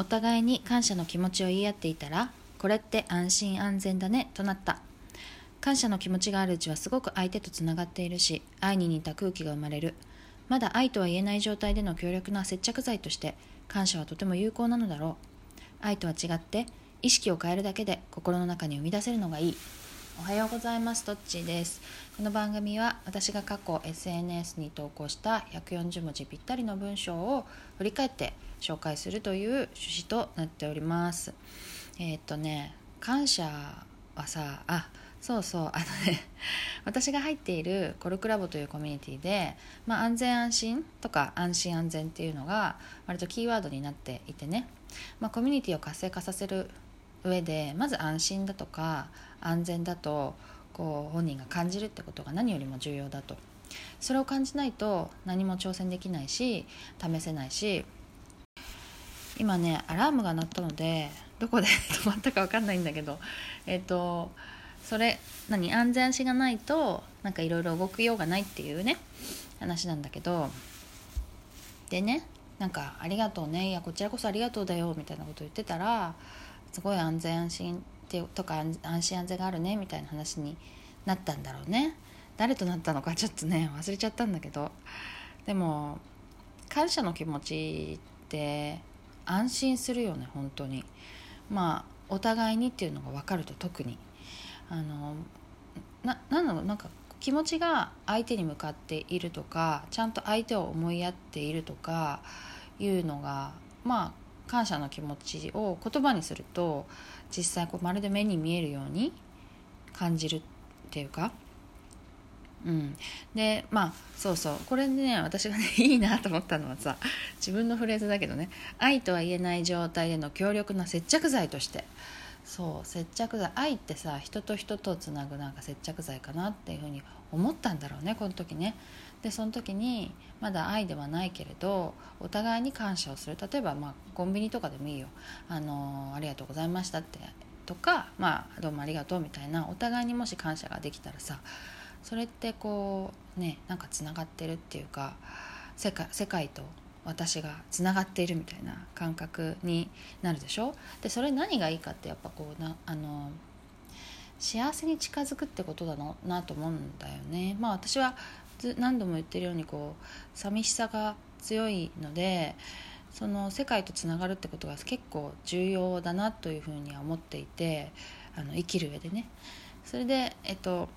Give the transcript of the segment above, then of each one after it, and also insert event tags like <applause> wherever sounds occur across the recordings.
お互いに感謝の気持ちを言い合っていたらこれって安心安全だねとなった。感謝の気持ちがあるうちはすごく相手とつながっているし愛に似た空気が生まれる。まだ愛とは言えない状態での強力な接着剤として感謝はとても有効なのだろう。愛とは違って意識を変えるだけで心の中に生み出せるのがいい。おはようございます。トッチーです。この番組は私が過去 SNS に投稿した140文字ぴったりの文章を振り返って紹介するという趣旨となっております。えー、っとね感謝はさあそうそう。あのね <laughs> 私が入っているコルクラボというコミュニティで、まあ、安全安心とか安心安全っていうのが割とキーワードになっていてね、まあ、コミュニティを活性化させる上でまず安心だとか安全だとこう本人が感じるってことが何よりも重要だと。それを感じないと何も挑戦できないし試せないし今ねアラームが鳴ったのでどこで <laughs> 止まったか分かんないんだけどえっ、ー、とそれ何安全足がないとなんかいろいろ動くようがないっていうね話なんだけどでねなんか「ありがとうねいやこちらこそありがとうだよ」みたいなこと言ってたらすごい安全安心ってとか安心安全があるねみたいな話になったんだろうね。誰となったのかちょっとね忘れちゃったんだけど。でも感謝の気持ちって安心するよね本当に。まあお互いにっていうのが分かると特に。あのななんだろうなんか気持ちが相手に向かっているとかちゃんと相手を思いやっているとかいうのがまあ感謝の気持ちを言葉にすると実際こうまるで目に見えるように感じるっていうか。うん、でまあそうそう。これでね私がね <laughs> いいなと思ったのはさ自分のフレーズだけどね。愛とは言えない状態での強力な接着剤として。そう接着剤愛ってさ人と人とつなぐなんか接着剤かなっていうふうに思ったんだろうねこの時ね。でその時にまだ愛ではないけれどお互いに感謝をする。例えばまあコンビニとかでもいいよ。あのありがとうございましたって。とかまあどうもありがとうみたいな。お互いにもし感謝ができたらさそれってこうねなんかつながってるっていうか世界世界と私がつながっているみたいな感覚になるでしょ？でそれ何がいいかってやっぱこうなあの幸せに近づくってことだの？なと思うんだよね。まあ私は何度も言ってるようにこう寂しさが強いのでその世界とつながるってことが結構重要だなというふうには思っていてあの生きる上でね。それで、えっと、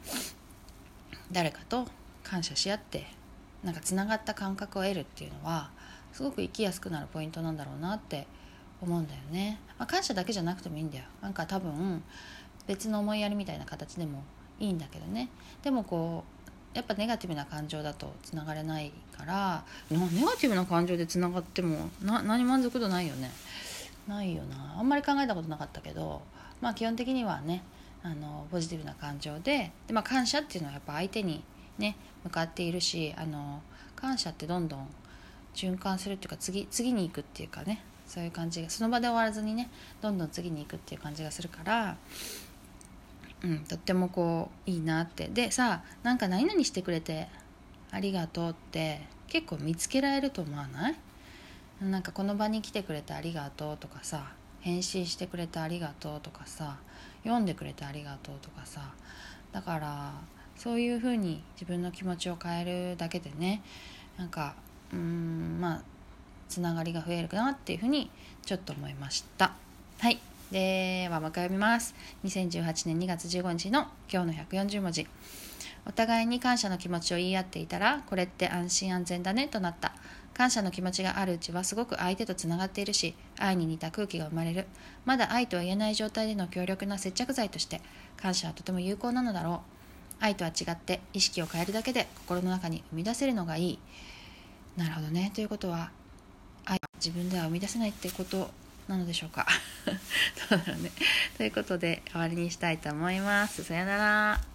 誰かと感謝し合ってなんかつながった感覚を得るっていうのはすごく生きやすくなるポイントなんだろうなって思うんだよね、まあ、感謝だけじゃなくてもいいんだよ。なんか多分別の思いやりみたいな形でもいいんだけどね。でもこうやっぱネガティブな感情だとつながれないからネガティブな感情でつながってもな何満足度ないよね。ないよな。あんまり考えたことなかったけどまあ基本的にはねあのポジティブな感情でで、まあ、感謝っていうのはやっぱ相手にね向かっているしあの感謝ってどんどん循環するっていうか次次に行くっていうかねそういう感じがその場で終わらずにねどんどん次に行くっていう感じがするからうん、とってもこういいなって。でさなんか何々してくれてありがとうって結構見つけられると思わない？なんかこの場に来てくれてありがとうとかさ返信してくれてありがとうとかさ読んでくれてありがとうとかさだからそういうふうに自分の気持ちを変えるだけでねなんかうんまあつながりが増えるかなっていうふうにちょっと思いました。はい。ではもう一回読みます2018年2月15日の今日の140文字。お互いに感謝の気持ちを言い合っていたらこれって安心安全だねとなった。感謝の気持ちがあるうちはすごく相手とつながっているし愛に似た空気が生まれる。まだ愛とは言えない状態での強力な接着剤として感謝はとても有効なのだろう。愛とは違って意識を変えるだけで心の中に生み出せるのがいい。なるほどね。ということは愛は自分では生み出せないってことなのでしょうか？<laughs> どうだろうね。ということで終わりにしたいと思います。さよなら。